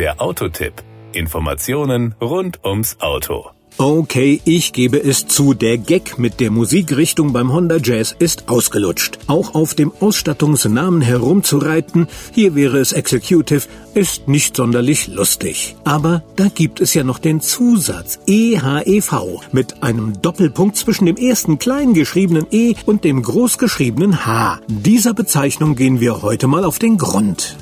Der Autotipp. Informationen rund ums Auto. Okay, ich gebe es zu, der Gag mit der Musikrichtung beim Honda Jazz ist ausgelutscht. Auch auf dem Ausstattungsnamen herumzureiten, hier wäre es Executive, ist nicht sonderlich lustig. Aber da gibt es ja noch den Zusatz EHEV mit einem Doppelpunkt zwischen dem ersten klein geschriebenen E und dem groß geschriebenen H. Dieser Bezeichnung gehen wir heute mal auf den Grund.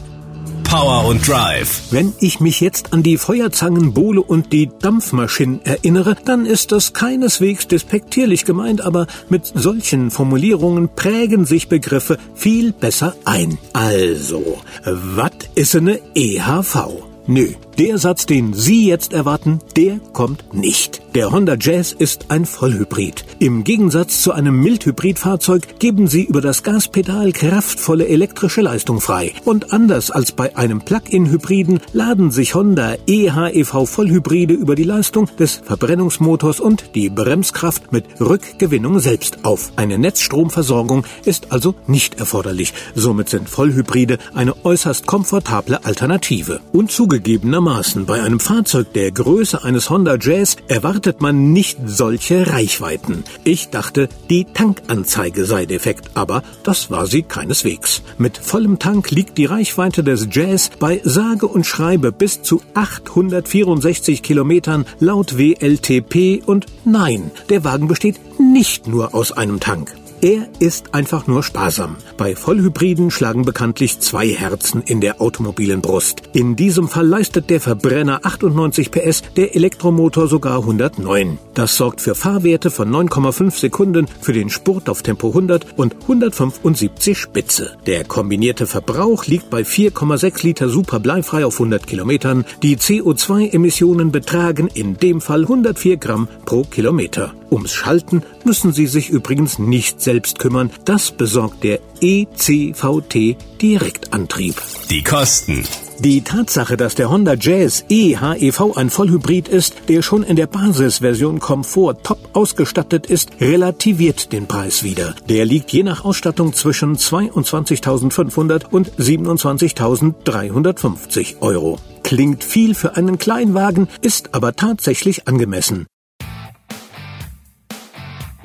Power und Drive. Wenn ich mich jetzt an die Feuerzangen, Bohle und die Dampfmaschinen erinnere, dann ist das keineswegs despektierlich gemeint, aber mit solchen Formulierungen prägen sich Begriffe viel besser ein. Also, was ist eine EHV? Nö, der Satz, den Sie jetzt erwarten, der kommt nicht. Der Honda Jazz ist ein Vollhybrid. Im Gegensatz zu einem Mildhybridfahrzeug geben Sie über das Gaspedal kraftvolle elektrische Leistung frei. Und anders als bei einem Plug-in-Hybriden laden sich Honda EHEV Vollhybride über die Leistung des Verbrennungsmotors und die Bremskraft mit Rückgewinnung selbst auf. Eine Netzstromversorgung ist also nicht erforderlich. Somit sind Vollhybride eine äußerst komfortable Alternative. Und zugegebenermaßen bei einem Fahrzeug der Größe eines Honda Jazz erwartet man nicht solche Reichweiten. Ich dachte, die Tankanzeige sei defekt, aber das war sie keineswegs. Mit vollem Tank liegt die Reichweite des Jazz bei sage und schreibe bis zu 864 Kilometern laut WLTP und nein, der Wagen besteht nicht nur aus einem Tank. Er ist einfach nur sparsam. Bei Vollhybriden schlagen bekanntlich zwei Herzen in der automobilen Brust. In diesem Fall leistet der Verbrenner 98 PS, der Elektromotor sogar 109. Das sorgt für Fahrwerte von 9,5 Sekunden für den Spurt auf Tempo 100 und 175 Spitze. Der kombinierte Verbrauch liegt bei 4,6 Liter super bleifrei auf 100 Kilometern. Die CO2-Emissionen betragen in dem Fall 104 Gramm pro Kilometer. Ums Schalten müssen Sie sich übrigens nicht selbst kümmern. Das besorgt der ECVT Direktantrieb. Die Kosten. Die Tatsache, dass der Honda Jazz eHEV ein Vollhybrid ist, der schon in der Basisversion Komfort top ausgestattet ist, relativiert den Preis wieder. Der liegt je nach Ausstattung zwischen 22.500 und 27.350 Euro. Klingt viel für einen Kleinwagen, ist aber tatsächlich angemessen.